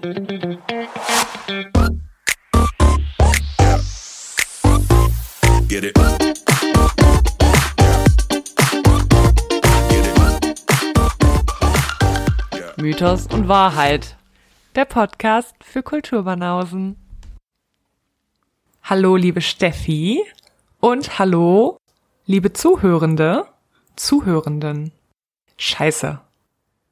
Get it. Mythos und Wahrheit. Der Podcast für Kulturbanausen. Hallo, liebe Steffi. Und hallo, liebe Zuhörende, Zuhörenden. Scheiße.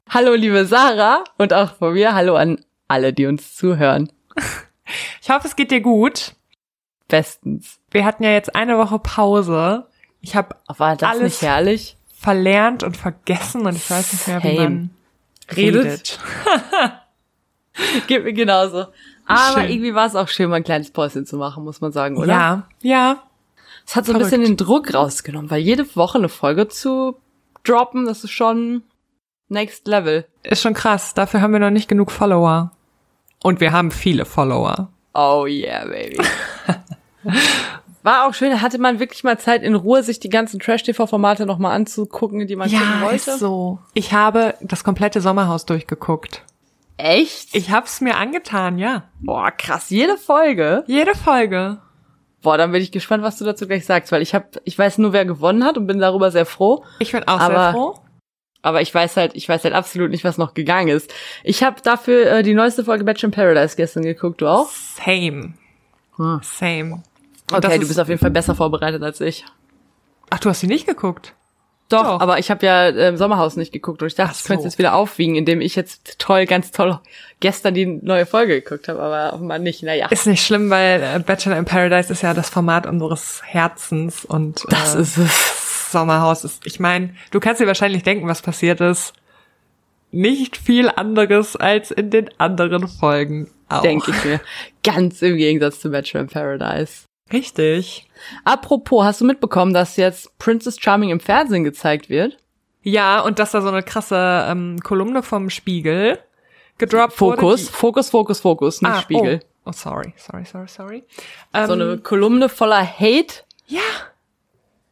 Hallo, liebe Sarah. Und auch von mir hallo an alle, die uns zuhören. Ich hoffe, es geht dir gut. Bestens. Wir hatten ja jetzt eine Woche Pause. Ich habe War das Alles nicht herrlich? verlernt und vergessen und ich weiß nicht mehr, wie Same. man Redet. redet. Geht mir genauso. Aber Schön. irgendwie war es auch schön, mal ein kleines Päuschen zu machen, muss man sagen, oder? Ja, ja. Es hat so ein Verrückt. bisschen den Druck rausgenommen, weil jede Woche eine Folge zu droppen, das ist schon next level. Ist schon krass. Dafür haben wir noch nicht genug Follower. Und wir haben viele Follower. Oh yeah, baby. War auch schön, hatte man wirklich mal Zeit in Ruhe, sich die ganzen Trash-TV-Formate nochmal anzugucken, die man gucken wollte. ist so. Ich habe das komplette Sommerhaus durchgeguckt. Echt? Ich hab's mir angetan, ja. Boah, krass, jede Folge. Jede Folge. Boah, dann bin ich gespannt, was du dazu gleich sagst, weil ich hab, ich weiß nur, wer gewonnen hat und bin darüber sehr froh. Ich bin auch sehr Aber- froh. Aber ich weiß halt, ich weiß halt absolut nicht, was noch gegangen ist. Ich habe dafür äh, die neueste Folge Bachelor in Paradise gestern geguckt, du auch? Same. Hm. Same. Und das Okay, du ist- bist auf jeden Fall besser vorbereitet als ich. Ach, du hast sie nicht geguckt? Doch, Doch. aber ich habe ja äh, Sommerhaus nicht geguckt und ich dachte, Ach ich könnte so. es jetzt wieder aufwiegen, indem ich jetzt toll, ganz toll gestern die neue Folge geguckt habe, aber offenbar nicht. Naja, Ist nicht schlimm, weil äh, Bachelor in Paradise ist ja das Format unseres Herzens und das äh, ist es. Sommerhaus ist. Ich meine, du kannst dir wahrscheinlich denken, was passiert ist. Nicht viel anderes als in den anderen Folgen auch. Denke ich mir. Ganz im Gegensatz zu Bachelor in Paradise. Richtig. Apropos, hast du mitbekommen, dass jetzt Princess Charming im Fernsehen gezeigt wird? Ja, und dass da so eine krasse ähm, Kolumne vom Spiegel gedroppt Fokus, wurde. Fokus, Fokus, Fokus, nicht ah, Spiegel. Oh, oh, sorry, sorry, sorry, sorry. Ähm, So eine Kolumne voller Hate. ja,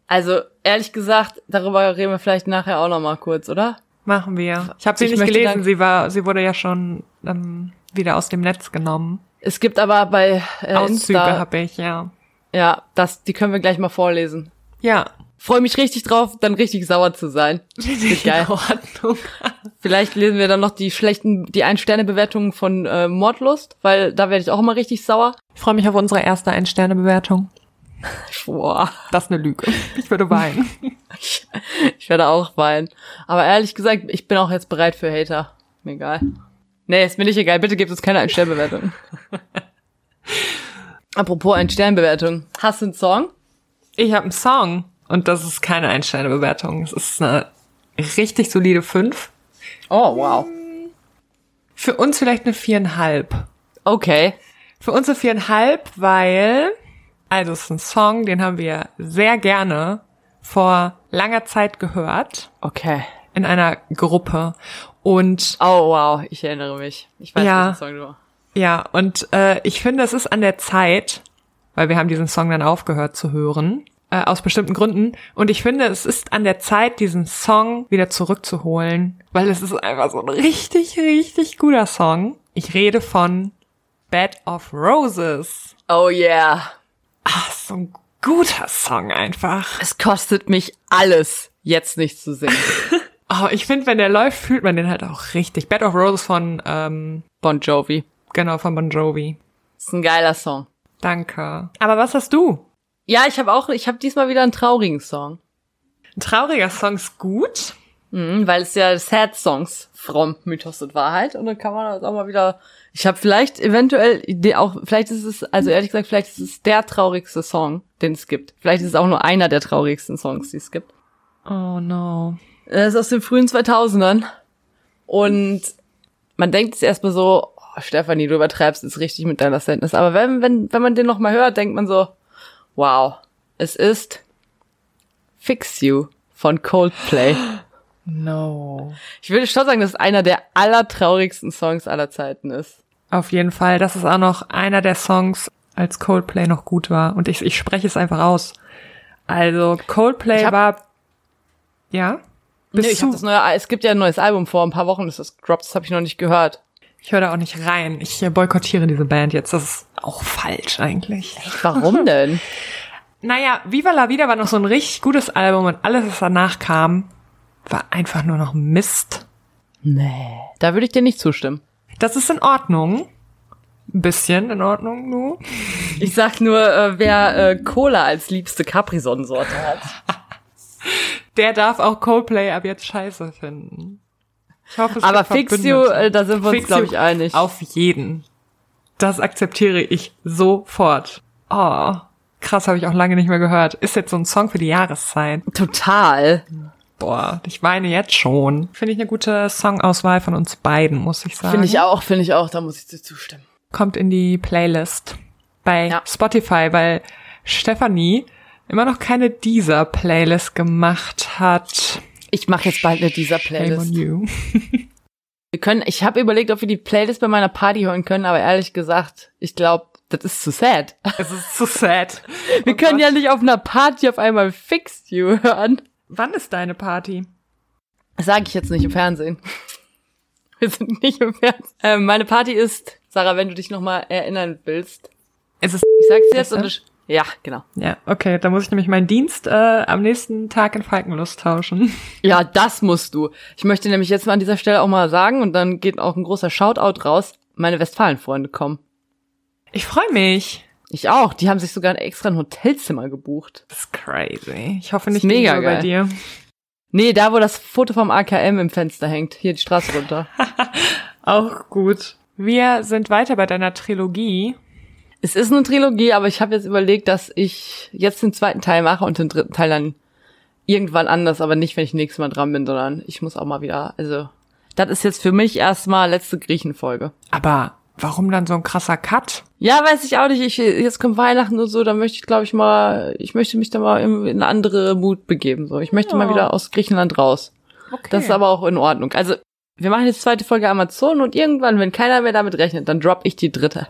Also, ehrlich gesagt, darüber reden wir vielleicht nachher auch noch mal kurz, oder? machen wir. Ich habe sie Ich nicht gelesen. Sie war, sie wurde ja schon ähm, wieder aus dem Netz genommen. Es gibt aber bei äh, Auszüge habe ich, ja. ja, das, die können wir gleich mal vorlesen. Ja. Freue mich richtig drauf, dann richtig sauer zu sein. Wird geil. In Ordnung. Vielleicht lesen wir dann noch die schlechten, die Ein-Sterne-Bewertungen von äh, Mordlust, weil da werde ich auch immer richtig sauer. Ich freue mich auf unsere erste Ein-Sterne-Bewertung. Boah, Das ist eine Lüge. Ich würde weinen. ich, ich werde auch weinen. Aber ehrlich gesagt, ich bin auch jetzt bereit für Hater. Mir egal. Nee, ist mir nicht egal. Bitte gebt uns keine Ein-Sterne-Bewertung. Apropos Ein-Sterne-Bewertung. Hast du einen Song? Ich habe einen Song und das ist keine Ein-Sterne-Bewertung. Es ist eine richtig solide 5. Oh, wow. Für uns vielleicht eine viereinhalb. Okay. Für uns eine viereinhalb, weil, also es ist ein Song, den haben wir sehr gerne vor langer Zeit gehört Okay. in einer Gruppe. Und Oh, wow. Ich erinnere mich. Ich weiß, Ja. welchen Song du ja, und äh, ich finde, es ist an der Zeit, weil wir haben diesen Song dann aufgehört zu hören, äh, aus bestimmten Gründen. Und ich finde, es ist an der Zeit, diesen Song wieder zurückzuholen, weil es ist einfach so ein richtig, richtig guter Song. Ich rede von Bed of Roses. Oh, yeah. Ach, so ein guter Song einfach. Es kostet mich alles, jetzt nicht zu singen. Oh, ich finde, wenn der läuft, fühlt man den halt auch richtig. Bed of Roses von, ähm, Bon Jovi. genau, von Bon Jovi. Ist ein geiler Song. Danke. Aber was hast du? Ja, ich habe auch, ich habe diesmal wieder einen traurigen Song. Ein trauriger Song ist gut. Mhm, weil es ja Sad Songs from Mythos und Wahrheit und dann kann man das auch mal wieder. Ich habe vielleicht eventuell die auch, vielleicht ist es, also ehrlich gesagt, vielleicht ist es der traurigste Song, den es gibt. Vielleicht ist es auch nur einer der traurigsten Songs, die es gibt. Oh no. Er ist aus den frühen 2000ern und man denkt jetzt erstmal so, oh, Stefanie, du übertreibst es richtig mit deiner Sentence. Aber wenn, wenn, wenn man den noch mal hört, denkt man so, wow, es ist Fix You von Coldplay. No. Ich würde schon sagen, dass es einer der allertraurigsten Songs aller Zeiten ist. Auf jeden Fall. Das ist auch noch einer der Songs, als Coldplay noch gut war. Und ich, ich spreche es einfach aus. Also Coldplay hab- war. Ja? Nee, ich hab das neue, es gibt ja ein neues Album vor ein paar Wochen, ist das gedroppt, das habe ich noch nicht gehört. Ich höre da auch nicht rein. Ich boykottiere diese Band jetzt. Das ist auch falsch eigentlich. Warum denn? Naja, Viva la Vida war noch so ein richtig gutes Album und alles, was danach kam, war einfach nur noch Mist. Nee. Da würde ich dir nicht zustimmen. Das ist in Ordnung. Ein bisschen in Ordnung, du. Ich sag nur, äh, wer äh, Cola als liebste Capri-Sonnensorte hat. Der darf auch Coldplay ab jetzt scheiße finden. Ich hoffe, es Aber Fix You, äh, da sind wir uns, glaube ich, einig. Auf jeden. Das akzeptiere ich sofort. Oh, krass, habe ich auch lange nicht mehr gehört. Ist jetzt so ein Song für die Jahreszeit. Total. Boah, ich weine jetzt schon. Finde ich eine gute Songauswahl von uns beiden, muss ich sagen. Finde ich auch, finde ich auch, da muss ich dir zustimmen. Kommt in die Playlist bei Ja. Spotify, weil Stefanie immer noch keine dieser Playlist gemacht hat. Ich mache jetzt bald eine dieser Shame on Playlist. you. Wir können, ich habe überlegt, ob wir die Playlist bei meiner Party hören können, aber ehrlich gesagt, ich glaube, das ist zu sad. Es ist zu sad. Wir Oh können Gott. ja nicht auf einer Party auf einmal Fix You hören. Wann ist deine Party? Sage ich jetzt nicht im Fernsehen. Wir sind nicht im Fernsehen. Ähm, meine Party ist, Sarah, wenn du dich nochmal erinnern willst. Es ist Ich sag's jetzt und ich, ja, genau. ja, okay, da muss ich nämlich meinen Dienst äh, am nächsten Tag in Falkenlust tauschen. Ja, das musst du. Ich möchte nämlich jetzt mal an dieser Stelle auch mal sagen und dann geht auch ein großer Shoutout raus. Meine Westfalen-Freunde kommen. Ich freue mich. Ich auch. Die haben sich sogar extra ein Hotelzimmer gebucht. Das ist crazy. Ich hoffe nicht mega bei dir. Nee, da wo das Foto vom AKM im Fenster hängt. Hier die Straße runter. Auch gut. Wir sind weiter bei deiner Trilogie. es ist eine Trilogie, aber ich habe jetzt überlegt, dass ich jetzt den zweiten Teil mache und den dritten Teil dann irgendwann anders, aber nicht, wenn ich nächstes Mal dran bin, sondern ich muss auch mal wieder, also das ist jetzt für mich erstmal letzte Griechenfolge. Aber warum dann so ein krasser Cut? Ja, weiß ich auch nicht. Ich, jetzt kommt Weihnachten und so, da möchte ich, glaube ich, mal, ich möchte mich da mal in, in andere Mut begeben. So, ich möchte mal Ja. wieder aus Griechenland raus. Okay. Das ist aber auch in Ordnung. Also, wir machen jetzt zweite Folge Amazon und irgendwann, wenn keiner mehr damit rechnet, dann drop ich die dritte.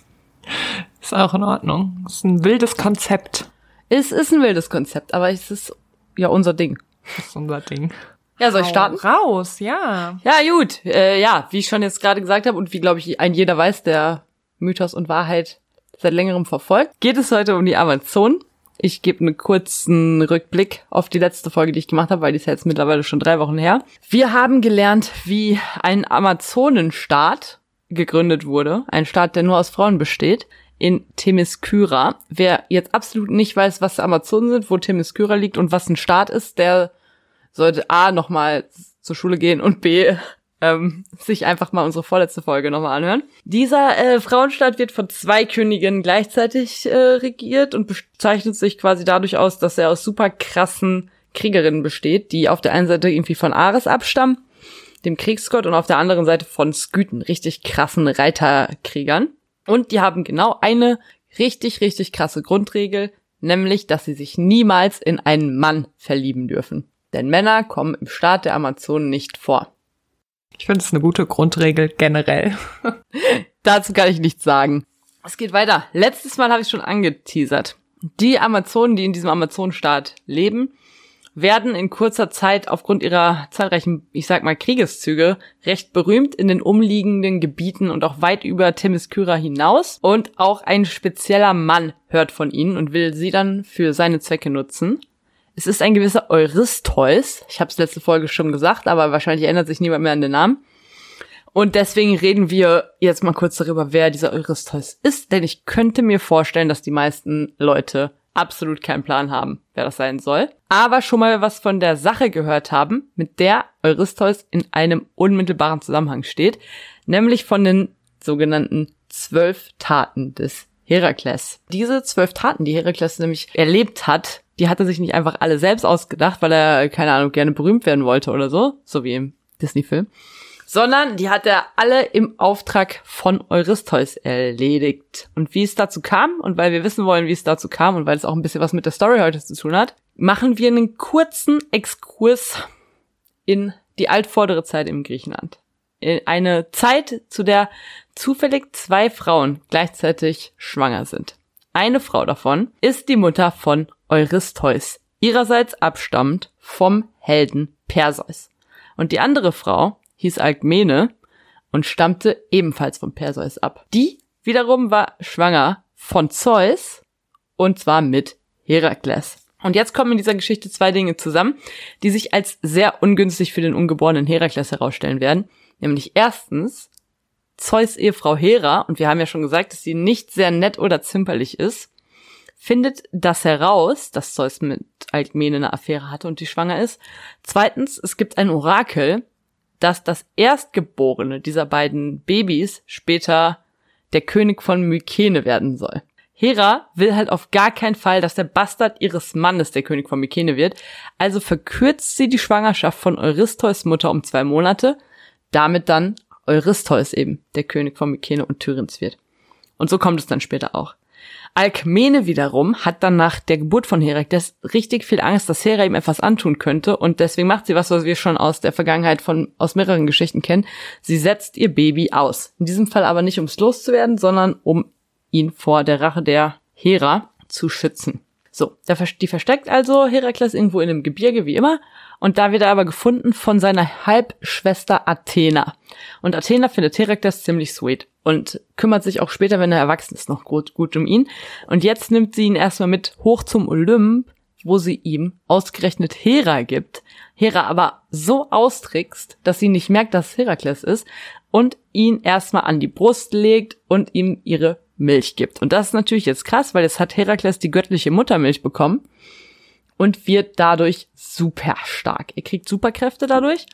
ist auch in Ordnung. ist ein wildes Konzept. Es ist ein wildes Konzept, aber es ist ja unser Ding. Das ist unser Ding. Ja, soll ich starten? Raus, ja. Ja, gut. Äh, ja, wie ich schon jetzt gerade gesagt habe und wie, glaube ich, ein jeder weiß, der Mythos und Wahrheit seit längerem verfolgt, geht es heute um die Amazon. Ich gebe einen kurzen Rückblick auf die letzte Folge, die ich gemacht habe, weil die ist ja jetzt mittlerweile schon drei Wochen her. Wir haben gelernt, wie ein Amazonenstaat gegründet wurde. Ein Staat, der nur aus Frauen besteht. In Themyskyra. Wer jetzt absolut nicht weiß, was Amazonen sind, wo Themyskyra liegt und was ein Staat ist, der sollte A nochmal zur Schule gehen und B ähm, sich einfach mal unsere vorletzte Folge nochmal anhören. Dieser äh, Frauenstaat wird von zwei Königinnen gleichzeitig äh, regiert und bezeichnet sich quasi dadurch aus, dass er aus super krassen Kriegerinnen besteht, die auf der einen Seite irgendwie von Ares abstammen, dem Kriegsgott, und auf der anderen Seite von Skythen, richtig krassen Reiterkriegern. Und die haben genau eine richtig, richtig krasse Grundregel, nämlich, dass sie sich niemals in einen Mann verlieben dürfen. Denn Männer kommen im Staat der Amazonen nicht vor. Ich finde es eine gute Grundregel generell. Dazu kann ich nichts sagen. Es geht weiter. Letztes Mal habe ich schon angeteasert. Die Amazonen, die in diesem Amazonenstaat leben, werden in kurzer Zeit aufgrund ihrer zahlreichen, ich sag mal, Kriegeszüge recht berühmt in den umliegenden Gebieten und auch weit über Themyskyra hinaus. Und auch ein spezieller Mann hört von ihnen und will sie dann für seine Zwecke nutzen. Es ist ein gewisser Eurystheus. Ich habe es letzte Folge schon gesagt, aber wahrscheinlich erinnert sich niemand mehr an den Namen. Und deswegen reden wir jetzt mal kurz darüber, wer dieser Eurystheus ist, denn ich könnte mir vorstellen, dass die meisten Leute absolut keinen Plan haben, wer das sein soll, aber schon mal was von der Sache gehört haben, mit der Eurystheus in einem unmittelbaren Zusammenhang steht, nämlich von den sogenannten zwölf Taten des Herakles. Diese zwölf Taten, die Herakles nämlich erlebt hat, die hat er sich nicht einfach alle selbst ausgedacht, weil er, keine Ahnung, gerne berühmt werden wollte oder so, so wie im Disney-Film, sondern die hat er alle im Auftrag von Eurystheus erledigt. Und wie es dazu kam, und weil wir wissen wollen, wie es dazu kam, und weil es auch ein bisschen was mit der Story heute zu tun hat, machen wir einen kurzen Exkurs in die altvordere Zeit im Griechenland. In eine Zeit, zu der zufällig zwei Frauen gleichzeitig schwanger sind. Eine Frau davon ist die Mutter von Eurystheus, ihrerseits abstammend vom Helden Perseus. Und die andere Frau hieß Alkmene und stammte ebenfalls von Perseus ab. Die wiederum war schwanger von Zeus und zwar mit Herakles. Und jetzt kommen in dieser Geschichte zwei Dinge zusammen, die sich als sehr ungünstig für den ungeborenen Herakles herausstellen werden. Nämlich erstens Zeus Ehefrau Hera, und wir haben ja schon gesagt, dass sie nicht sehr nett oder zimperlich ist, findet das heraus, dass Zeus mit Alkmene eine Affäre hatte und die schwanger ist. Zweitens, es gibt ein Orakel, dass das Erstgeborene dieser beiden Babys später der König von Mykene werden soll. Hera will halt auf gar keinen Fall, dass der Bastard ihres Mannes der König von Mykene wird, also verkürzt sie die Schwangerschaft von Eurystheus Mutter um zwei Monate, damit dann Eurystheus eben der König von Mykene und Tyrins wird. Und so kommt es dann später auch. Alkmene wiederum hat dann nach der Geburt von Herakles richtig viel Angst, dass Hera ihm etwas antun könnte und deswegen macht sie was, was wir schon aus der Vergangenheit von aus mehreren Geschichten kennen. Sie setzt ihr Baby aus. In diesem Fall aber nicht ums loszuwerden, sondern um ihn vor der Rache der Hera zu schützen. So, die versteckt also Herakles irgendwo in einem Gebirge, wie immer, und da wird er aber gefunden von seiner Halbschwester Athena. Und Athena findet Herakles ziemlich sweet und kümmert sich auch später, wenn er erwachsen ist, noch gut, gut um ihn. Und jetzt nimmt sie ihn erstmal mit hoch zum Olymp, wo sie ihm ausgerechnet Hera gibt. Hera aber so austrickst, dass sie nicht merkt, dass Herakles ist und ihn erstmal an die Brust legt und ihm ihre Milch gibt. Und das ist natürlich jetzt krass, weil jetzt hat Herakles die göttliche Muttermilch bekommen und wird dadurch super stark. Er kriegt Superkräfte dadurch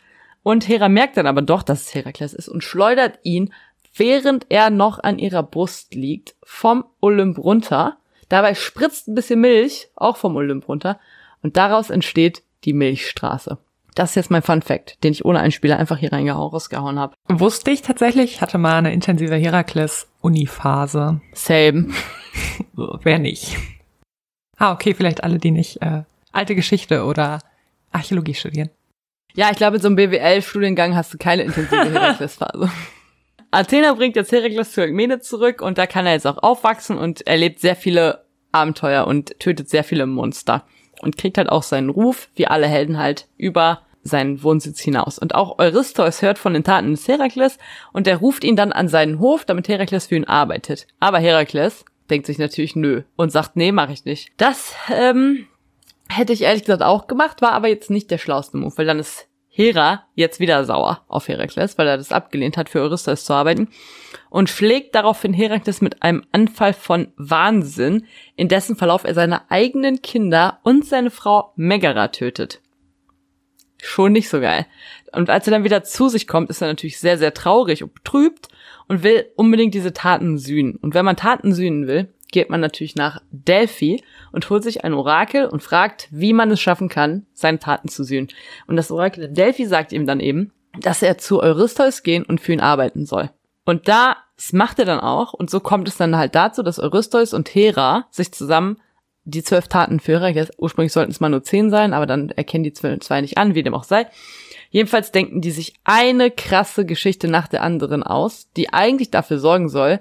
und Hera merkt dann aber doch, dass es Herakles ist und schleudert ihn, während er noch an ihrer Brust liegt, vom Olymp runter. Dabei spritzt ein bisschen Milch, auch vom Olymp runter, und daraus entsteht die Milchstraße. Das ist jetzt mein Fun Fact, den ich ohne Einspieler einfach hier rausgehauen habe. Wusste ich tatsächlich, hatte mal eine intensive Herakles-Uni-Phase. Same. Wer nicht? Ah, okay, vielleicht alle, die nicht äh, alte Geschichte oder Archäologie studieren. Ja, ich glaube, in so einem BWL-Studiengang hast du keine intensive Herakles-Phase. Athena bringt jetzt Herakles zu Alkmene zurück und da kann er jetzt auch aufwachsen und erlebt sehr viele Abenteuer und tötet sehr viele Monster und kriegt halt auch seinen Ruf, wie alle Helden halt, über seinen Wohnsitz hinaus. Und auch Eurystheus hört von den Taten des Herakles und er ruft ihn dann an seinen Hof, damit Herakles für ihn arbeitet. Aber Herakles denkt sich natürlich nö und sagt, nee, mach ich nicht. Das ähm, hätte ich ehrlich gesagt auch gemacht, war aber jetzt nicht der schlauste Move, weil dann ist Hera jetzt wieder sauer auf Herakles, weil er das abgelehnt hat, für Eurystheus zu arbeiten und schlägt daraufhin Herakles mit einem Anfall von Wahnsinn, in dessen Verlauf er seine eigenen Kinder und seine Frau Megara tötet. Schon nicht so geil. Und als er dann wieder zu sich kommt, ist er natürlich sehr, sehr traurig und betrübt und will unbedingt diese Taten sühnen. Und wenn man Taten sühnen will, geht man natürlich nach Delphi und holt sich ein Orakel und fragt, wie man es schaffen kann, seine Taten zu sühnen. Und das Orakel Delphi sagt ihm dann eben, dass er zu Eurystheus gehen und für ihn arbeiten soll. Und das macht er dann auch. Und so kommt es dann halt dazu, dass Eurystheus und Hera sich zusammen die zwölf Taten für Hera, ursprünglich sollten es mal nur zehn sein, aber dann erkennen die zwei nicht an, wie dem auch sei. Jedenfalls denken die sich eine krasse Geschichte nach der anderen aus, die eigentlich dafür sorgen soll,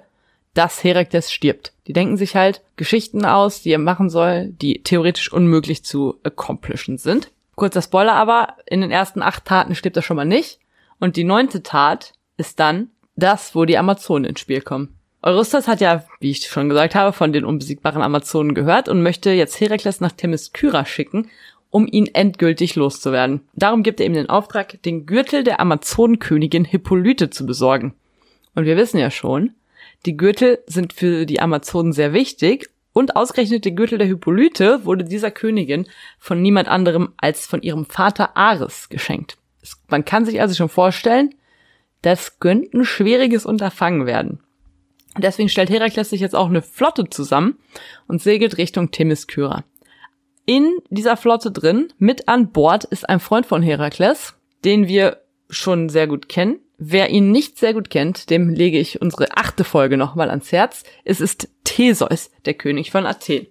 dass Herakles stirbt. Die denken sich halt Geschichten aus, die er machen soll, die theoretisch unmöglich zu accomplishen sind. Kurzer Spoiler aber, in den ersten acht Taten stirbt er schon mal nicht. Und die neunte Tat ist dann das, wo die Amazonen ins Spiel kommen. Eurystheus hat ja, wie ich schon gesagt habe, von den unbesiegbaren Amazonen gehört und möchte jetzt Herakles nach Themyskyra schicken, um ihn endgültig loszuwerden. Darum gibt er ihm den Auftrag, den Gürtel der Amazonenkönigin Hippolyte zu besorgen. Und wir wissen ja schon, die Gürtel sind für die Amazonen sehr wichtig und ausgerechnet der Gürtel der Hippolyte wurde dieser Königin von niemand anderem als von ihrem Vater Ares geschenkt. Man kann sich also schon vorstellen, das könnte ein schwieriges Unterfangen werden. Deswegen stellt Herakles sich jetzt auch eine Flotte zusammen und segelt Richtung Themyskyra. In dieser Flotte drin, mit an Bord, ist ein Freund von Herakles, den wir schon sehr gut kennen, Wer ihn nicht sehr gut kennt, dem lege ich unsere achte Folge nochmal ans Herz. Es ist Theseus, der König von Athen.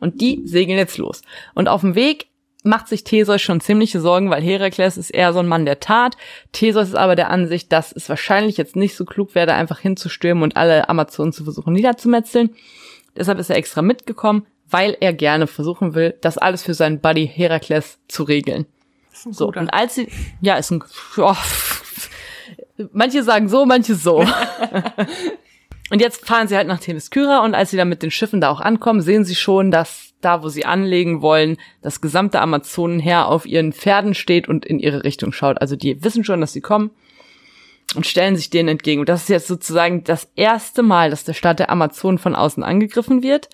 Und die segeln jetzt los. Und auf dem Weg macht sich Theseus schon ziemliche Sorgen, weil Herakles ist eher so ein Mann der Tat. Theseus ist aber der Ansicht, dass es wahrscheinlich jetzt nicht so klug wäre, einfach hinzustürmen und alle Amazonen zu versuchen niederzumetzeln. Deshalb ist er extra mitgekommen, weil er gerne versuchen will, das alles für seinen Buddy Herakles zu regeln. So, und als sie, ja, ist ein, oh, Manche sagen so, manche so. und jetzt fahren sie halt nach Themyskyra und als sie dann mit den Schiffen da auch ankommen, sehen sie schon, dass da, wo sie anlegen wollen, das gesamte Amazonenheer auf ihren Pferden steht und in ihre Richtung schaut. Also die wissen schon, dass sie kommen und stellen sich denen entgegen. Und das ist jetzt sozusagen das erste Mal, dass der Staat der Amazonen von außen angegriffen wird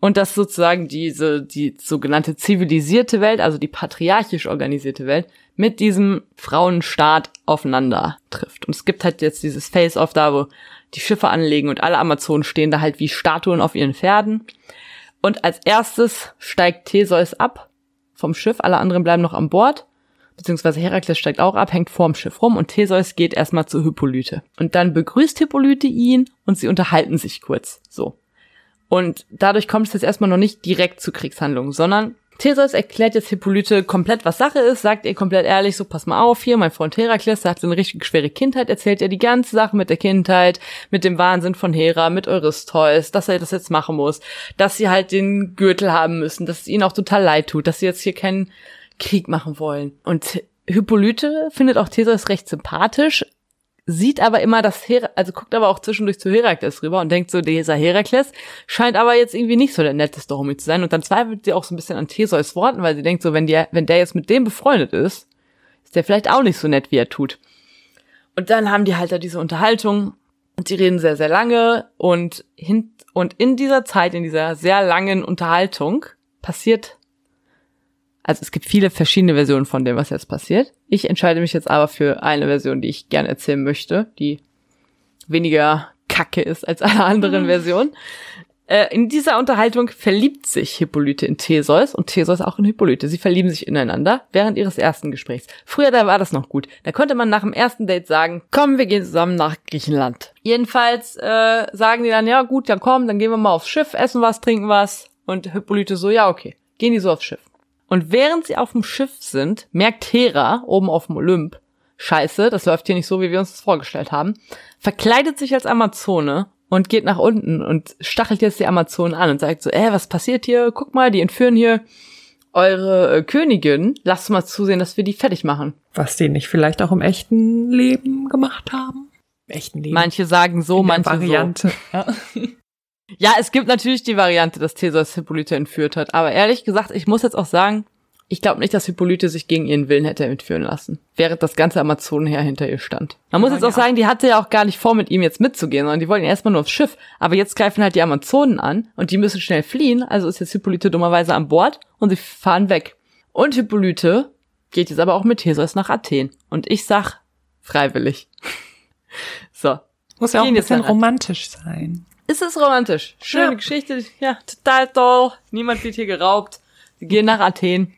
und dass sozusagen diese, die sogenannte zivilisierte Welt, also die patriarchisch organisierte Welt, mit diesem Frauenstaat aufeinander trifft. Und es gibt halt jetzt dieses Face-Off da, wo die Schiffe anlegen und alle Amazonen stehen da halt wie Statuen auf ihren Pferden. Und als erstes steigt Theseus ab vom Schiff, alle anderen bleiben noch an Bord, beziehungsweise Herakles steigt auch ab, hängt vorm Schiff rum und Theseus geht erstmal zu Hippolyte. Und dann begrüßt Hippolyte ihn und sie unterhalten sich kurz, so. Und dadurch kommt es jetzt erstmal noch nicht direkt zu Kriegshandlungen, sondern Theseus erklärt jetzt Hippolyte komplett, was Sache ist, sagt ihr komplett ehrlich, so pass mal auf hier, mein Freund Herakles, der hat so eine richtig schwere Kindheit, erzählt ihr die ganze Sache mit der Kindheit, mit dem Wahnsinn von Hera, mit Eurystheus, dass er das jetzt machen muss, dass sie halt den Gürtel haben müssen, dass es ihnen auch total leid tut, dass sie jetzt hier keinen Krieg machen wollen. Und Hippolyte findet auch Theseus recht sympathisch, sieht aber immer das Her also guckt aber auch zwischendurch zu Herakles rüber und denkt so, dieser Herakles scheint aber jetzt irgendwie nicht so der netteste Homie zu sein und dann zweifelt sie auch so ein bisschen an Theseus Worten, weil sie denkt so, wenn der, wenn der jetzt mit dem befreundet ist, ist der vielleicht auch nicht so nett, wie er tut. Und dann haben die halt da diese Unterhaltung und die reden sehr, sehr lange und hin, und in dieser Zeit, in dieser sehr langen Unterhaltung passiert also es gibt viele verschiedene Versionen von dem, was jetzt passiert. Ich entscheide mich jetzt aber für eine Version, die ich gerne erzählen möchte, die weniger kacke ist als alle anderen mhm. Versionen. Äh, in dieser Unterhaltung verliebt sich Hippolyte in Theseus und Theseus auch in Hippolyte. Sie verlieben sich ineinander während ihres ersten Gesprächs. Früher, da war das noch gut. Da konnte man nach dem ersten Date sagen, komm, wir gehen zusammen nach Griechenland. Jedenfalls äh, sagen die dann, ja gut, dann komm, dann gehen wir mal aufs Schiff, essen was, trinken was. Und Hippolyte so, ja okay. Gehen die so aufs Schiff. Und während sie auf dem Schiff sind, merkt Hera oben auf dem Olymp, scheiße, das läuft hier nicht so, wie wir uns das vorgestellt haben, verkleidet sich als Amazone und geht nach unten und stachelt jetzt die Amazonen an und sagt so, äh, was passiert hier? Guck mal, die entführen hier eure äh, Königin. Lasst mal zusehen, dass wir die fertig machen. Was die nicht vielleicht auch im echten Leben gemacht haben? Im echten Leben. Manche sagen so, manche Variante. so. Ja. Ja, es gibt natürlich die Variante, dass Theseus Hippolyte entführt hat. Aber ehrlich gesagt, ich muss jetzt auch sagen, ich glaube nicht, dass Hippolyte sich gegen ihren Willen hätte entführen lassen, während das ganze Amazonenheer hinter ihr stand. Man muss jetzt auch sagen, die hatte ja auch gar nicht vor, mit ihm jetzt mitzugehen, sondern die wollten erstmal nur aufs Schiff. Aber jetzt greifen halt die Amazonen an und die müssen schnell fliehen, also ist jetzt Hippolyte dummerweise an Bord und sie fahren weg. Und Hippolyte geht jetzt aber auch mit Theseus nach Athen. Und ich sag, freiwillig. so. Muss ja auch ein bisschen romantisch sein. Ist es romantisch? Schöne ja. Geschichte, ja, total toll. Niemand wird hier geraubt. Sie gehen nach Athen,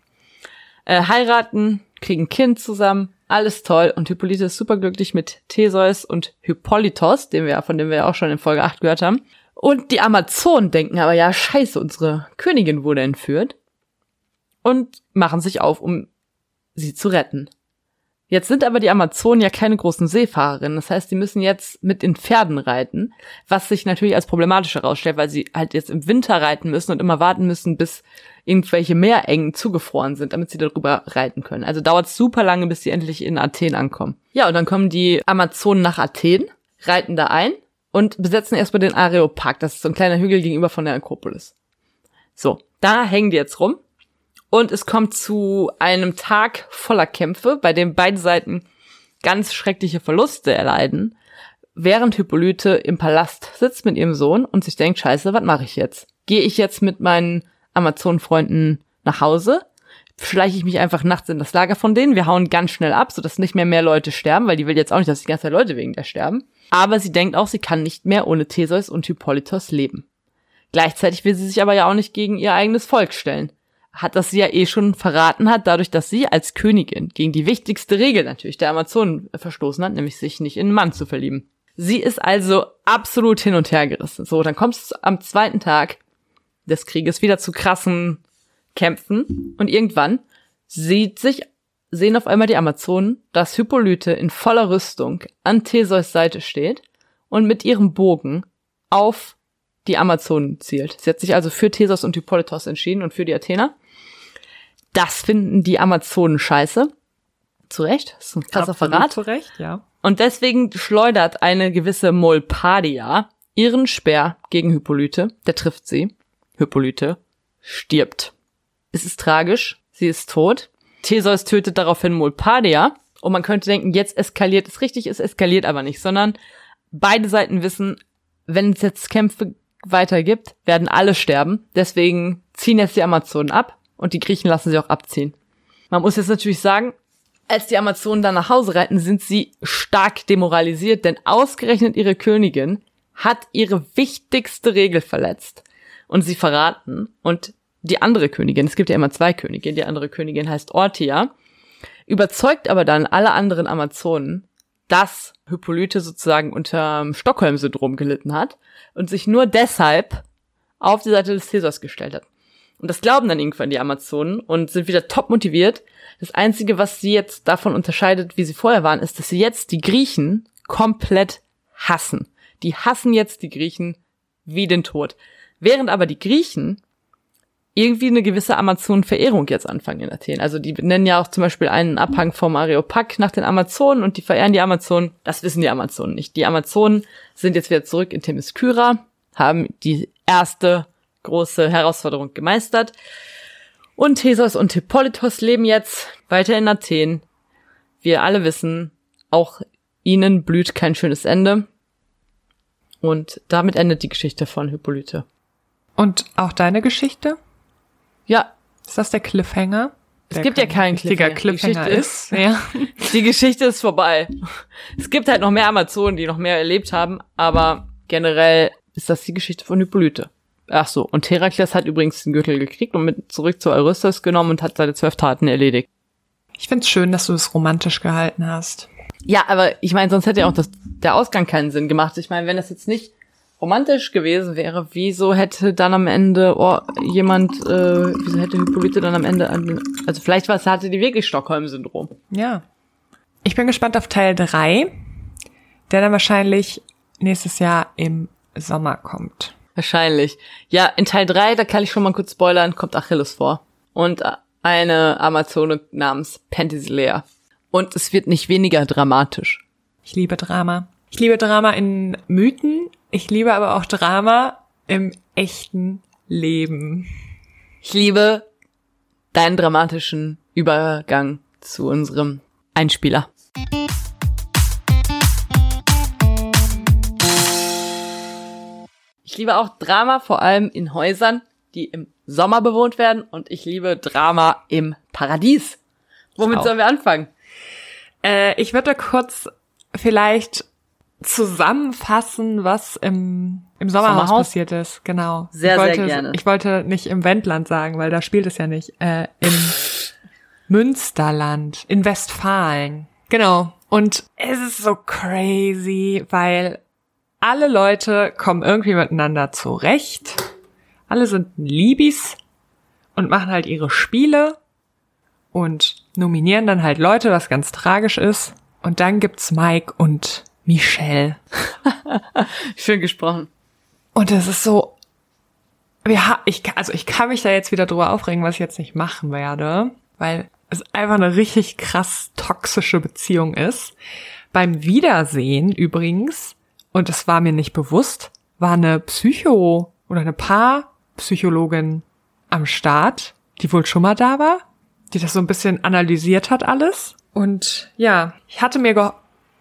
äh, heiraten, kriegen ein Kind zusammen, alles toll. Und Hippolyte ist superglücklich mit Theseus und Hippolytos, den wir, von dem wir ja auch schon in Folge 8 gehört haben. Und die Amazonen denken aber, ja, scheiße, unsere Königin wurde entführt. Und machen sich auf, um sie zu retten. Jetzt sind aber die Amazonen ja keine großen Seefahrerinnen. Das heißt, die müssen jetzt mit den Pferden reiten, was sich natürlich als problematisch herausstellt, weil sie halt jetzt im Winter reiten müssen und immer warten müssen, bis irgendwelche Meerengen zugefroren sind, damit sie darüber reiten können. Also dauert es super lange, bis sie endlich in Athen ankommen. Ja, und dann kommen die Amazonen nach Athen, reiten da ein und besetzen erstmal den Areopag. Das ist so ein kleiner Hügel gegenüber von der Akropolis. So, da hängen die jetzt rum und es kommt zu einem Tag voller Kämpfe, bei dem beide Seiten ganz schreckliche Verluste erleiden, während Hippolyte im Palast sitzt mit ihrem Sohn und sich denkt, scheiße, was mache ich jetzt? Gehe ich jetzt mit meinen Amazonenfreunden nach Hause? Schleiche ich mich einfach nachts in das Lager von denen? Wir hauen ganz schnell ab, sodass nicht mehr mehr Leute sterben, weil die will jetzt auch nicht, dass die ganze Zeit Leute wegen der sterben. Aber sie denkt auch, sie kann nicht mehr ohne Theseus und Hippolytos leben. Gleichzeitig will sie sich aber ja auch nicht gegen ihr eigenes Volk stellen hat das sie ja eh schon verraten hat, dadurch, dass sie als Königin gegen die wichtigste Regel natürlich der Amazonen verstoßen hat, nämlich sich nicht in einen Mann zu verlieben. Sie ist also absolut hin und her gerissen. So, dann kommt es am zweiten Tag des Krieges wieder zu krassen Kämpfen und irgendwann sieht sich, sehen auf einmal die Amazonen, dass Hippolyte in voller Rüstung an Theseus Seite steht und mit ihrem Bogen auf die Amazonen zielt. Sie hat sich also für Theseus und Hippolytos entschieden und für die Athener. Das finden die Amazonen scheiße. Zu Recht, das ist ein krasser Absolut Verrat. Zu Recht, ja. Und deswegen schleudert eine gewisse Molpadia ihren Speer gegen Hippolyte. Der trifft sie. Hippolyte stirbt. Es ist tragisch. Sie ist tot. Theseus tötet daraufhin Molpadia. Und man könnte denken, jetzt eskaliert es richtig, es eskaliert aber nicht, sondern beide Seiten wissen, wenn es jetzt Kämpfe weiter gibt, werden alle sterben. Deswegen ziehen jetzt die Amazonen ab und die Griechen lassen sie auch abziehen. Man muss jetzt natürlich sagen, als die Amazonen dann nach Hause reiten, sind sie stark demoralisiert, denn ausgerechnet ihre Königin hat ihre wichtigste Regel verletzt und sie verraten und die andere Königin, es gibt ja immer zwei Königinnen, die andere Königin heißt Ortia, überzeugt aber dann alle anderen Amazonen, dass Hippolyte sozusagen unter Stockholm-Syndrom gelitten hat und sich nur deshalb auf die Seite des Theseus gestellt hat. Und das glauben dann irgendwann die Amazonen und sind wieder top motiviert. Das Einzige, was sie jetzt davon unterscheidet, wie sie vorher waren, ist, dass sie jetzt die Griechen komplett hassen. Die hassen jetzt die Griechen wie den Tod. Während aber die Griechen irgendwie eine gewisse Amazonenverehrung jetzt anfangen in Athen. Also die nennen ja auch zum Beispiel einen Abhang vom Areopag nach den Amazonen und die verehren die Amazonen. Das wissen die Amazonen nicht. Die Amazonen sind jetzt wieder zurück in Themyskyra, haben die erste große Herausforderung gemeistert. Und Theseus und Hippolytos leben jetzt weiter in Athen. Wir alle wissen, auch ihnen blüht kein schönes Ende. Und damit endet die Geschichte von Hippolyte. Und auch deine Geschichte? Ja. Ist das der Cliffhanger? Es gibt ja keinen Cliffhanger. Cliffhanger die ist. Ja. Die Geschichte ist vorbei. Es gibt halt noch mehr Amazonen, die noch mehr erlebt haben, aber generell ist das die Geschichte von Hippolyte. Ach so, und Herakles hat übrigens den Gürtel gekriegt und mit zurück zu Eurystheus genommen und hat seine zwölf Taten erledigt. Ich find's schön, dass du es romantisch gehalten hast. Ja, aber ich meine, sonst hätte ja auch das, der Ausgang keinen Sinn gemacht. Ich meine, wenn das jetzt nicht romantisch gewesen wäre, wieso hätte dann am Ende oh, jemand, äh, wieso hätte Hippolyte dann am Ende, also vielleicht was hatte die wirklich Stockholm-Syndrom. Ja. Ich bin gespannt auf Teil drei, der dann wahrscheinlich nächstes Jahr im Sommer kommt. Wahrscheinlich. Ja, in Teil drei, da kann ich schon mal kurz spoilern, kommt Achilles vor. Und eine Amazone namens Penthesilea. Und es wird nicht weniger dramatisch. Ich liebe Drama. Ich liebe Drama in Mythen. Ich liebe aber auch Drama im echten Leben. Ich liebe deinen dramatischen Übergang zu unserem Einspieler. Ich liebe auch Drama, vor allem in Häusern, die im Sommer bewohnt werden. Und ich liebe Drama im Paradies. Womit sollen wir anfangen? Äh, ich würde kurz vielleicht zusammenfassen, was im, im Sommerhaus, Sommerhaus? passiert ist. Genau. Sehr, ich wollte, sehr gerne. Ich wollte nicht im Wendland sagen, weil da spielt es ja nicht. Äh, Im Münsterland, in Westfalen. Genau. Und es ist so crazy, weil alle Leute kommen irgendwie miteinander zurecht. Alle sind Libis und machen halt ihre Spiele und nominieren dann halt Leute, was ganz tragisch ist. Und dann gibt's Mike und Michelle. Schön gesprochen. Und es ist so, wir ha ich, also ich kann mich da jetzt wieder drüber aufregen, was ich jetzt nicht machen werde, weil es einfach eine richtig krass toxische Beziehung ist. Beim Wiedersehen übrigens, und es war mir nicht bewusst, war eine Psycho oder eine Paarpsychologin am Start, die wohl schon mal da war, die das so ein bisschen analysiert hat alles. Und ja, ich hatte mir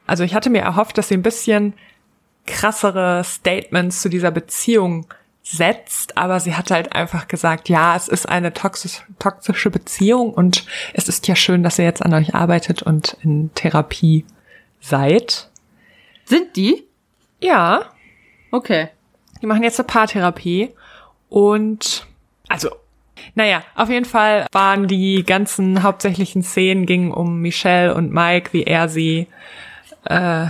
also ich hatte mir erhofft, dass sie ein bisschen krassere Statements zu dieser Beziehung setzt, aber sie hat halt einfach gesagt, ja, es ist eine toxisch, toxische Beziehung und es ist ja schön, dass ihr jetzt an euch arbeitet und in Therapie seid. Sind die? Ja, Okay. die machen jetzt eine Paartherapie und also naja, auf jeden Fall waren die ganzen hauptsächlichen Szenen gingen um Michelle und Mike, wie er sie äh,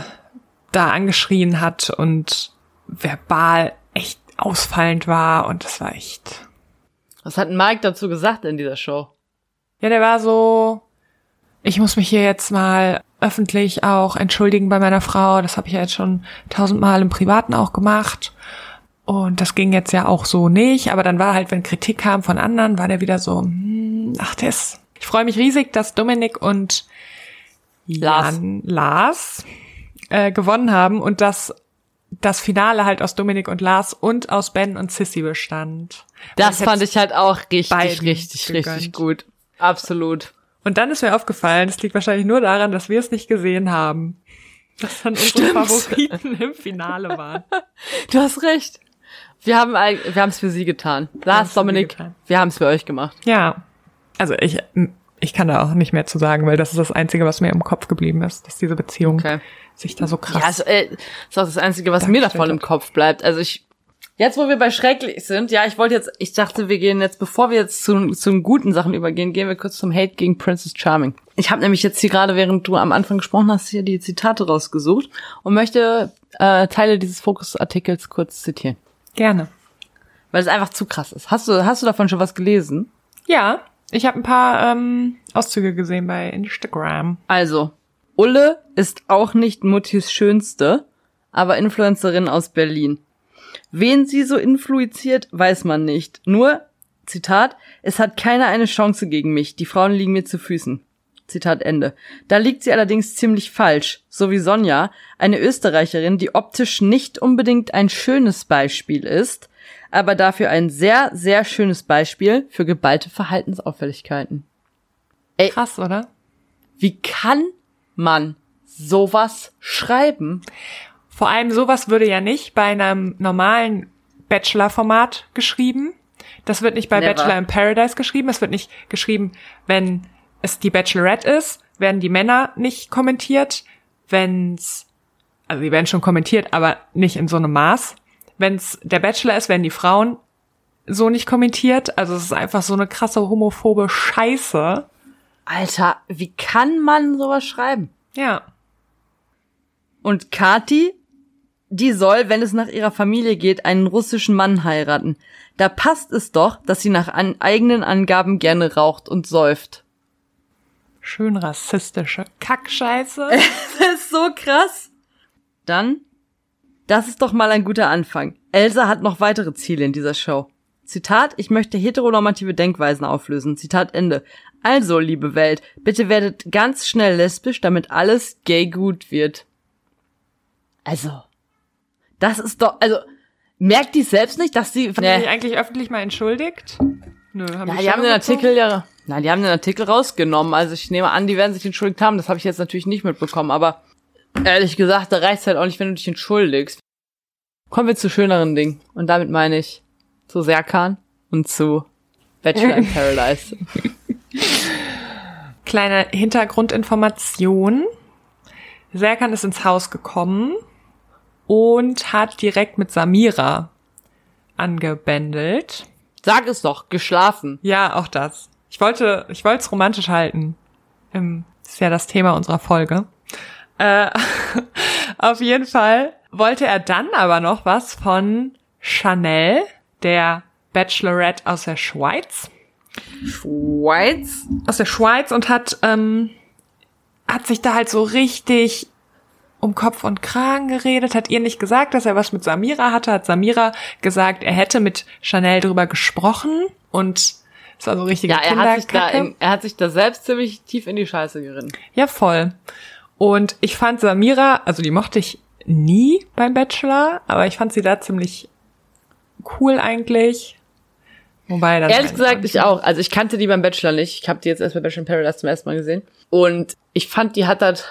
da angeschrien hat und verbal echt ausfallend war und das war echt. Was hat Mike dazu gesagt in dieser Show? Ja, der war so, ich muss mich hier jetzt mal öffentlich auch entschuldigen bei meiner Frau. Das habe ich ja jetzt schon tausendmal im Privaten auch gemacht. Und das ging jetzt ja auch so nicht. Aber dann war halt, wenn Kritik kam von anderen, war der wieder so, hm, ach, das. Ich freue mich riesig, dass Dominik und Lars. Jan, Lars äh, gewonnen haben und dass das Finale halt aus Dominik und Lars und aus Ben und Sissy bestand. Das Und fand ich halt auch richtig, richtig, gegönnt. richtig gut. Absolut. Und dann ist mir aufgefallen, es liegt wahrscheinlich nur daran, dass wir es nicht gesehen haben. Dass dann unsere Stimmt. Favoriten im Finale waren. Du hast recht. Wir haben wir haben es für sie getan. Lars, Dominik, wir haben es für euch gemacht. Ja. Also ich, ich kann da auch nicht mehr zu sagen, weil das ist das Einzige, was mir im Kopf geblieben ist, dass diese Beziehung Okay. sich da so krass. Ja, also, äh, ist auch das Einzige, was mir davon im. Kopf bleibt. Also ich, jetzt wo wir bei schrecklich sind, ja, ich wollte jetzt, ich dachte, wir gehen jetzt, bevor wir jetzt zu, zu guten Sachen übergehen, gehen wir kurz zum Hate gegen Princess Charming. Ich habe nämlich jetzt hier gerade, während du am Anfang gesprochen hast, hier die Zitate rausgesucht und möchte äh, Teile dieses Fokusartikels kurz zitieren. Gerne. Weil es einfach zu krass ist. Hast du, hast du davon schon was gelesen? Ja, ich habe ein paar ähm, Auszüge gesehen bei Instagram. Also, Ulle ist auch nicht Muttis Schönste, aber Influencerin aus Berlin. Wen sie so influiziert, weiß man nicht. Nur, Zitat, es hat keiner eine Chance gegen mich. Die Frauen liegen mir zu Füßen. Zitat Ende. Da liegt sie allerdings ziemlich falsch. So wie Sonja, eine Österreicherin, die optisch nicht unbedingt ein schönes Beispiel ist, aber dafür ein sehr, sehr schönes Beispiel für geballte Verhaltensauffälligkeiten. Krass, oder? Wie kann man sowas schreiben? Vor allem sowas würde ja nicht bei einem normalen Bachelor-Format geschrieben. Das wird nicht bei Never. Bachelor in Paradise geschrieben. Es wird nicht geschrieben, wenn es die Bachelorette ist, werden die Männer nicht kommentiert. Wenn's, also die werden schon kommentiert, aber nicht in so einem Maß. Wenn's der Bachelor ist, werden die Frauen so nicht kommentiert. Also es ist einfach so eine krasse homophobe Scheiße. Alter, wie kann man sowas schreiben? Ja. Und Kati, die soll, wenn es nach ihrer Familie geht, einen russischen Mann heiraten. Da passt es doch, dass sie nach an eigenen Angaben gerne raucht und säuft. Schön rassistische Kackscheiße. Das ist so krass. Dann, das ist doch mal ein guter Anfang. Elsa hat noch weitere Ziele in dieser Show. Zitat, ich möchte heteronormative Denkweisen auflösen. Zitat Ende. Also, liebe Welt, bitte werdet ganz schnell lesbisch, damit alles gay gut wird. Also, das ist doch, also, merkt die selbst nicht, dass sie, Haben die sich eigentlich öffentlich mal entschuldigt? Nö, haben ja, die die haben den? Artikel ja, na, die haben den Artikel rausgenommen. Also ich nehme an, die werden sich entschuldigt haben. Das habe ich jetzt natürlich nicht mitbekommen. Aber ehrlich gesagt, da reicht's halt auch nicht, wenn du dich entschuldigst. Kommen wir zu schöneren Dingen. Und damit meine ich zu Serkan und zu Bachelor in Paradise. Kleine Hintergrundinformation. Serkan ist ins Haus gekommen und hat direkt mit Samira angebändelt. Sag es doch, geschlafen. Ja, auch das. Ich wollte, ich wollte es romantisch halten. Ähm, Das ist ja das Thema unserer Folge. Äh, auf jeden Fall wollte er dann aber noch was von Chanel, der Bachelorette aus der Schweiz. Schweiz? Aus der Schweiz und hat, ähm, hat sich da halt so richtig um Kopf und Kragen geredet, hat ihr nicht gesagt, dass er was mit Samira hatte, hat Samira gesagt, er hätte mit Chanel drüber gesprochen und es war so richtige Ja, er hat, sich da in, er hat sich da selbst ziemlich tief in die Scheiße geritten. Ja, voll. Und ich fand Samira, also die mochte ich nie beim Bachelor, aber ich fand sie da ziemlich cool eigentlich. Wobei dann Ehrlich gesagt, ich auch. Also ich kannte die beim Bachelor nicht. Ich habe die jetzt erst bei Bachelor in Paradise zum ersten Mal gesehen. Und ich fand, die hat das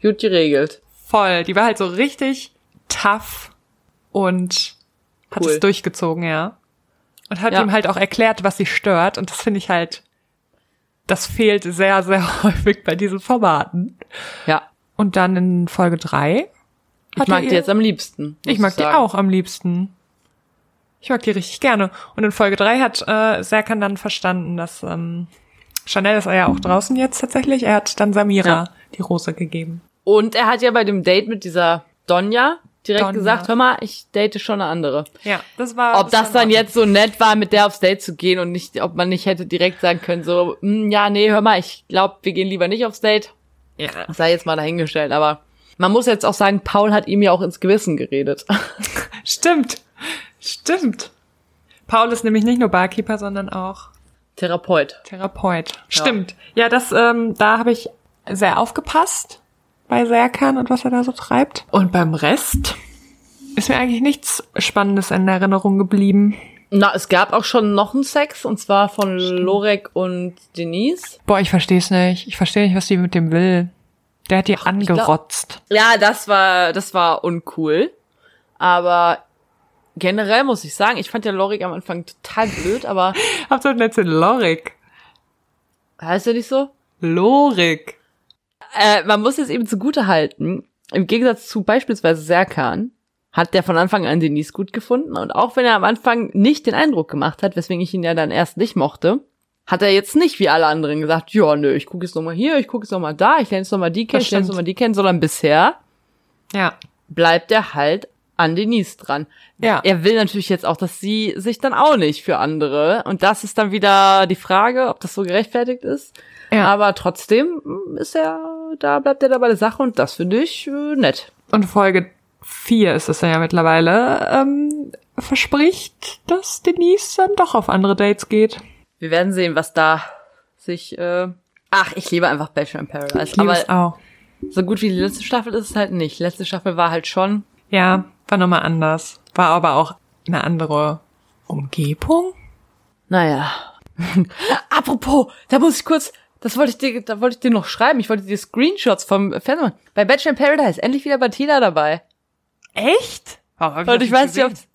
gut geregelt. Voll. Die war halt so richtig tough und hat Cool. es durchgezogen, ja. Und hat Ja. ihm halt auch erklärt, was sie stört. Und das finde ich halt, das fehlt sehr, sehr häufig bei diesen Formaten. Ja. Und dann in Folge drei Ich mag die jetzt am liebsten. Ich mag die sagen. auch am liebsten. Ich mag die richtig gerne. Und in Folge drei hat äh, Serkan dann verstanden, dass ähm, Chanel ist ja auch draußen jetzt tatsächlich. Er hat dann Samira Ja. die Rose gegeben. Und er hat ja bei dem Date mit dieser Donja direkt Donja. gesagt, hör mal, ich date schon eine andere. Ja, das war. Ob das war dann jetzt so nett war, mit der aufs Date zu gehen und nicht, ob man nicht hätte direkt sagen können, so, "Hm, ja, nee, hör mal, ich glaube, wir gehen lieber nicht aufs Date. Ja. Sei jetzt mal dahingestellt, aber man muss jetzt auch sagen, Paul hat ihm ja auch ins Gewissen geredet. Stimmt. Stimmt. Paul ist nämlich nicht nur Barkeeper, sondern auch Therapeut. Therapeut. Stimmt. Ja, das, ähm, da habe ich sehr aufgepasst, bei Serkan und was er da so treibt. Und beim Rest ist mir eigentlich nichts Spannendes in Erinnerung geblieben. Na, es gab auch schon noch einen Sex, und zwar von Lorek und Denise. Boah, ich versteh's nicht. Ich verstehe nicht, was die mit dem will. Der hat die angerotzt. Ja, das war, das war uncool. Aber generell muss ich sagen, ich fand ja Lorek am Anfang total blöd, aber Habt ihr letzte Lorik? heißt er nicht so? Lorik. Äh, man muss es eben zugute halten. Im Gegensatz zu beispielsweise Serkan hat der von Anfang an Denise gut gefunden und auch wenn er am Anfang nicht den Eindruck gemacht hat, weswegen ich ihn ja dann erst nicht mochte, hat er jetzt nicht wie alle anderen gesagt, ja, nö, ich gucke jetzt noch mal hier, ich gucke jetzt noch mal da, ich lerne jetzt noch mal die kennen, ich lerne jetzt stimmt. noch mal die kennen, sondern bisher Ja. bleibt er halt an Denise dran. Ja. Er will natürlich jetzt auch, dass sie sich dann auch nicht für andere und das ist dann wieder die Frage, ob das so gerechtfertigt ist. Ja. Aber trotzdem ist er, da bleibt er da bei der Sache und das finde ich äh, nett. Und Folge 4 ist es ja mittlerweile, ähm, verspricht, dass Denise dann doch auf andere Dates geht. Wir werden sehen, was da sich. Äh Ach, ich liebe einfach Bachelor in Paradise. Ich liebe Aber es auch. so gut wie die letzte Staffel ist es halt nicht. Letzte Staffel war halt schon. Ja, war nochmal anders. War aber auch eine andere Umgebung. Naja. Apropos, da muss ich kurz. Das wollte ich dir, da wollte ich dir noch schreiben. Ich wollte dir Screenshots vom Fernsehen machen. Bei Bachelor in Paradise endlich wieder Martina dabei. Echt? Warum hab Und das ich weiß nicht,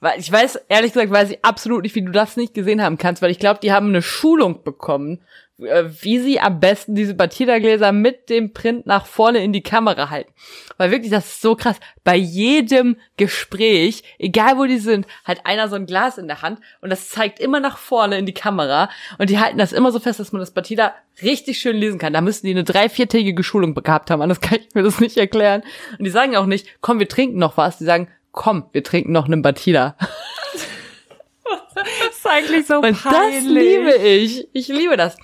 weil ich weiß, ehrlich gesagt, weiß ich absolut nicht, wie du das nicht gesehen haben kannst, weil ich glaube, die haben eine Schulung bekommen, wie sie am besten diese Batida-Gläser mit dem Print nach vorne in die Kamera halten. Weil wirklich, das ist so krass. Bei jedem Gespräch, egal wo die sind, hat einer so ein Glas in der Hand und das zeigt immer nach vorne in die Kamera und die halten das immer so fest, dass man das Batida richtig schön lesen kann. Da müssten die eine drei-, viertägige Schulung gehabt haben, anders kann ich mir das nicht erklären. Und die sagen auch nicht, komm, wir trinken noch was. Die sagen, komm, wir trinken noch einen Batida. Das ist eigentlich so Und das peinlich. liebe ich. Ich liebe das.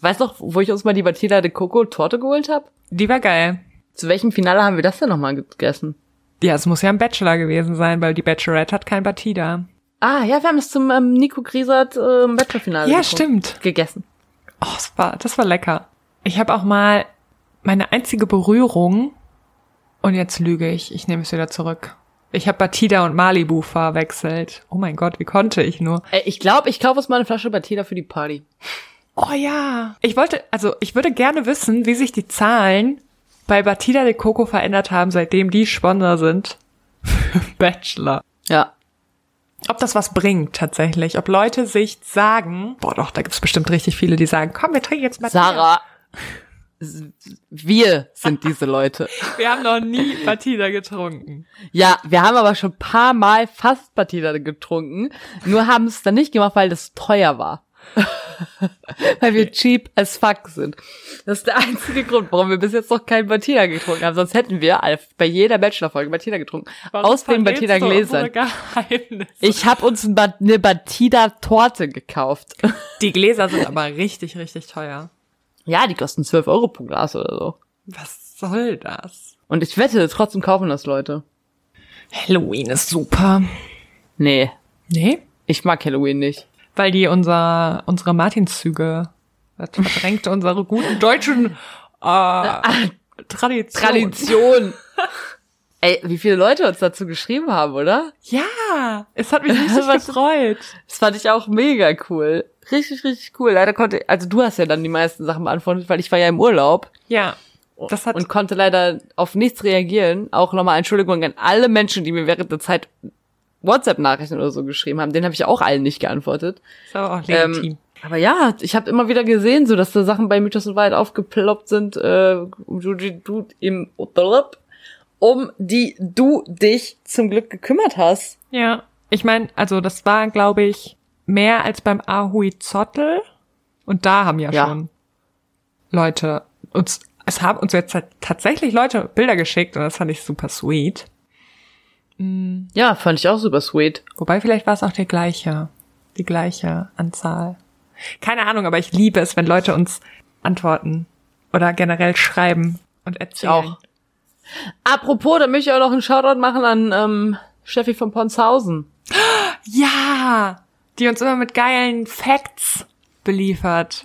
Weißt noch, wo ich uns mal die Batida de Coco Torte geholt habe? Die war geil. Zu welchem Finale haben wir das denn nochmal gegessen? Ja, es muss ja ein Bachelor gewesen sein, weil die Bachelorette hat kein Batida. Ah, ja, wir haben es zum ähm, Nico Griesert ähm, Bachelor-Finale Ja, stimmt. gegessen. Oh, das war, das war lecker. Ich habe auch mal meine einzige Berührung, und jetzt lüge ich, ich nehme es wieder zurück. Ich habe Batida und Malibu verwechselt. Oh mein Gott, wie konnte ich nur? Äh, ich glaube, ich kaufe uns mal eine Flasche Batida für die Party. Oh ja. Ich wollte, also ich würde gerne wissen, wie sich die Zahlen bei Batida de Coco verändert haben, seitdem die Sponsor sind für Bachelor. Ja. Ob das was bringt tatsächlich. Ob Leute sich sagen, boah doch, da gibt's bestimmt richtig viele, die sagen, komm, wir trinken jetzt Batida. Sarah. Wir sind diese Leute. Wir haben noch nie Batida getrunken. Ja, wir haben aber schon ein paar Mal fast Batida getrunken. Nur haben es dann nicht gemacht, weil das teuer war. weil wir cheap as fuck sind. Das ist der einzige Grund, warum wir bis jetzt noch kein Batida getrunken haben. Sonst hätten wir bei jeder Bachelor-Folge Batida getrunken. Aus den Batida-Gläsern. Ich habe uns eine Batida-Torte gekauft. Die Gläser sind aber richtig, richtig teuer. Ja, die kosten 12 Euro pro Glas oder so. Was soll das? Und ich wette, trotzdem kaufen das Leute. Halloween ist super. Nee, Nee? ich mag Halloween nicht. Weil die unser, unsere Martinszüge, das verdrängt unsere guten deutschen äh, Tradition. Tradition. Ey, wie viele Leute uns dazu geschrieben haben, oder? Ja, es hat mich richtig gefreut. Das fand ich auch mega cool. Richtig, richtig cool. Leider konnte, also du hast ja dann die meisten Sachen beantwortet, weil ich war ja im Urlaub Ja, das hat und konnte leider auf nichts reagieren. Auch nochmal Entschuldigung an alle Menschen, die mir während der Zeit WhatsApp-Nachrichten oder so geschrieben haben. Den habe ich auch allen nicht geantwortet. ist aber auch legitim. Ähm, aber ja, ich habe immer wieder gesehen, so dass da Sachen bei Mythos und Wahrheit aufgeploppt sind, äh, um du, die du im um die du dich zum Glück gekümmert hast. Ja, ich meine, also das war, glaube ich, mehr als beim Ahui Zottel. Und da haben ja, Ja. schon Leute uns, es haben uns jetzt tatsächlich Leute Bilder geschickt und das fand ich super sweet. Ja, fand ich auch super sweet. Wobei vielleicht war es auch der gleiche, die gleiche Anzahl. Keine Ahnung, aber ich liebe es, wenn Leute uns antworten oder generell schreiben und erzählen. auch. Apropos, da möchte ich auch noch einen Shoutout machen an ähm, Steffi von Ponshausen. Ja, die uns immer mit geilen Facts beliefert.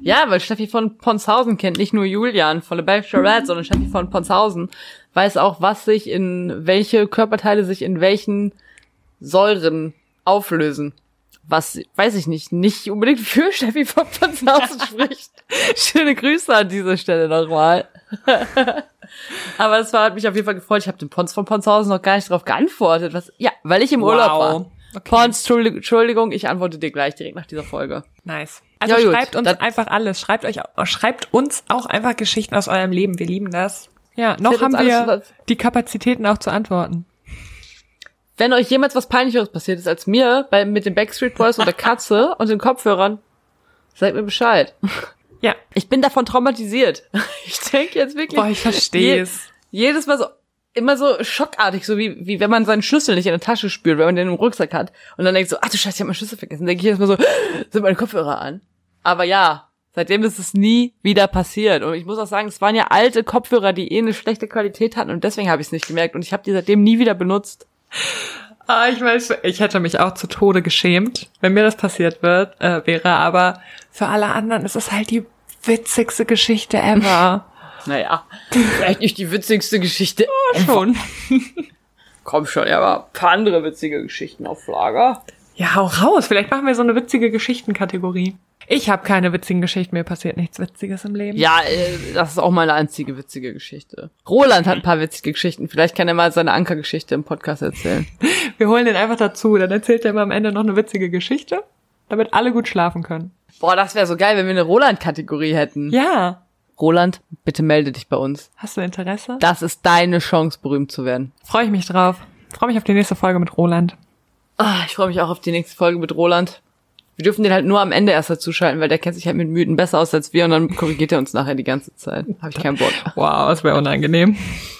Ja, weil Steffi von Ponshausen kennt nicht nur Julian von The Bachelorette, sondern Steffi von Ponshausen weiß auch, was sich in welche Körperteile sich in welchen Säuren auflösen. Was, weiß ich nicht, nicht unbedingt für Steffi von Ponshausen spricht. Schöne Grüße an dieser Stelle nochmal. Aber es war, hat mich auf jeden Fall gefreut. Ich habe den Pons von Ponshausen noch gar nicht drauf geantwortet. Was, ja, weil ich im Urlaub Wow. war. Okay. Pons, Entschuldig- Entschuldigung, ich antworte dir gleich direkt nach dieser Folge. Nice. Also Ja, gut. schreibt uns Dann- einfach alles. Schreibt euch, schreibt uns auch einfach Geschichten aus eurem Leben. Wir lieben das. Ja, noch haben uns wir die Kapazitäten auch zu antworten. Wenn euch jemals was Peinlicheres passiert ist als mir, bei, mit den Backstreet Boys und der Katze und den Kopfhörern, seid mir Bescheid. Ja. Ich bin davon traumatisiert. Ich denke jetzt wirklich. Boah, ich verstehe je- es. Jedes Mal so, immer so schockartig, so wie, wie wenn man seinen Schlüssel nicht in der Tasche spürt, wenn man den im Rucksack hat. Und dann denkt so, ach du Scheiße, ich hab meinen Schlüssel vergessen. Dann denke ich jetzt mal so, sind meine Kopfhörer an? Aber ja, seitdem ist es nie wieder passiert. Und ich muss auch sagen, es waren ja alte Kopfhörer, die eh eine schlechte Qualität hatten und deswegen habe ich es nicht gemerkt. Und ich habe die seitdem nie wieder benutzt. Ah, ich weiß, ich hätte mich auch zu Tode geschämt, wenn mir das passiert wird, äh, wäre, aber für alle anderen ist es halt die witzigste Geschichte ever. Naja, vielleicht nicht die witzigste Geschichte. Schon. Komm schon, ja, aber ein paar andere witzige Geschichten auf Lager. Ja, hau raus. Vielleicht machen wir so eine witzige Geschichtenkategorie. Ich habe keine witzigen Geschichten, mir passiert nichts Witziges im Leben. Ja, äh, das ist auch meine einzige witzige Geschichte. Roland hat ein paar witzige Geschichten. Vielleicht kann er mal seine Ankergeschichte im Podcast erzählen. Wir holen den einfach dazu, dann erzählt er immer am Ende noch eine witzige Geschichte, damit alle gut schlafen können. Boah, das wäre so geil, wenn wir eine Roland-Kategorie hätten. Ja. Roland, bitte melde dich bei uns. Hast du Interesse? Das ist deine Chance, berühmt zu werden. Freue ich mich drauf. Freue mich auf die nächste Folge mit Roland. Ah, ich freue mich auch auf die nächste Folge mit Roland. Wir dürfen den halt nur am Ende erst dazuschalten, weil der kennt sich halt mit Mythen besser aus als wir und dann korrigiert er uns nachher die ganze Zeit. Hab ich keinen Bock. Wow, das wäre unangenehm.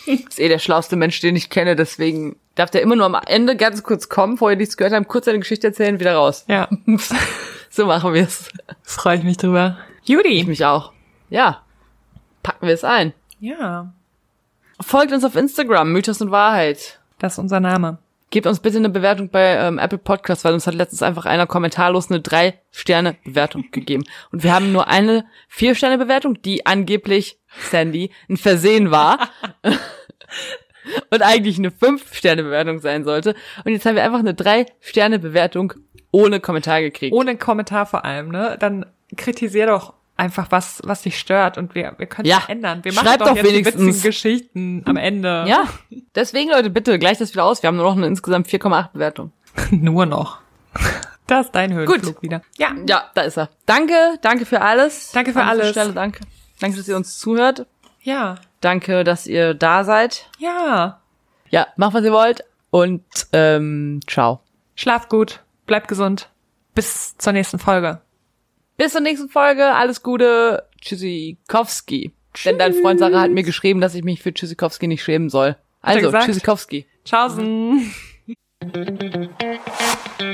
Ist eh der schlauste Mensch, den ich kenne, deswegen darf der immer nur am Ende ganz kurz kommen, vorher nichts gehört haben, kurz seine Geschichte erzählen, wieder raus. Ja, So machen wir's. freue ich mich drüber. Judy. Ich mich auch. Ja. Packen wir es ein. Ja, Folgt uns auf Instagram, Mythos und Wahrheit. das ist unser Name. Gebt uns bitte eine Bewertung bei ähm, Apple Podcasts, weil uns hat letztens einfach einer kommentarlos eine Drei-Sterne-Bewertung gegeben. Und wir haben nur eine Vier-Sterne-Bewertung, die angeblich, Sandy, ein Versehen war. und eigentlich eine Fünf-Sterne-Bewertung sein sollte. Und jetzt haben wir einfach eine Drei-Sterne-Bewertung ohne Kommentar gekriegt. Ohne Kommentar vor allem, ne? Dann kritisier doch einfach was, was dich stört und wir, wir können es Ja. ändern. Wir machen Schreibt doch, doch wenigstens. Geschichten am Ende. Ja, deswegen Leute, bitte gleich das wieder aus. Wir haben nur noch eine insgesamt 4,8 Bewertung. Nur noch. Das ist dein Höhenflug wieder. Ja. Ja, da ist er. Danke, danke für alles. Danke für An alles. Stelle, danke. Danke, dass ihr uns zuhört. Ja. Danke, dass ihr da seid. Ja. Ja, macht, was ihr wollt. Und ähm, ciao. Schlaf gut. Bleib gesund. Bis zur nächsten Folge. Bis zur nächsten Folge. Alles Gute. Tschüssikowski. Denn dein Freund Sarah hat mir geschrieben, dass ich mich für Tschüssikowski nicht schämen soll. Also? Tschüssikowski. Tschaußen.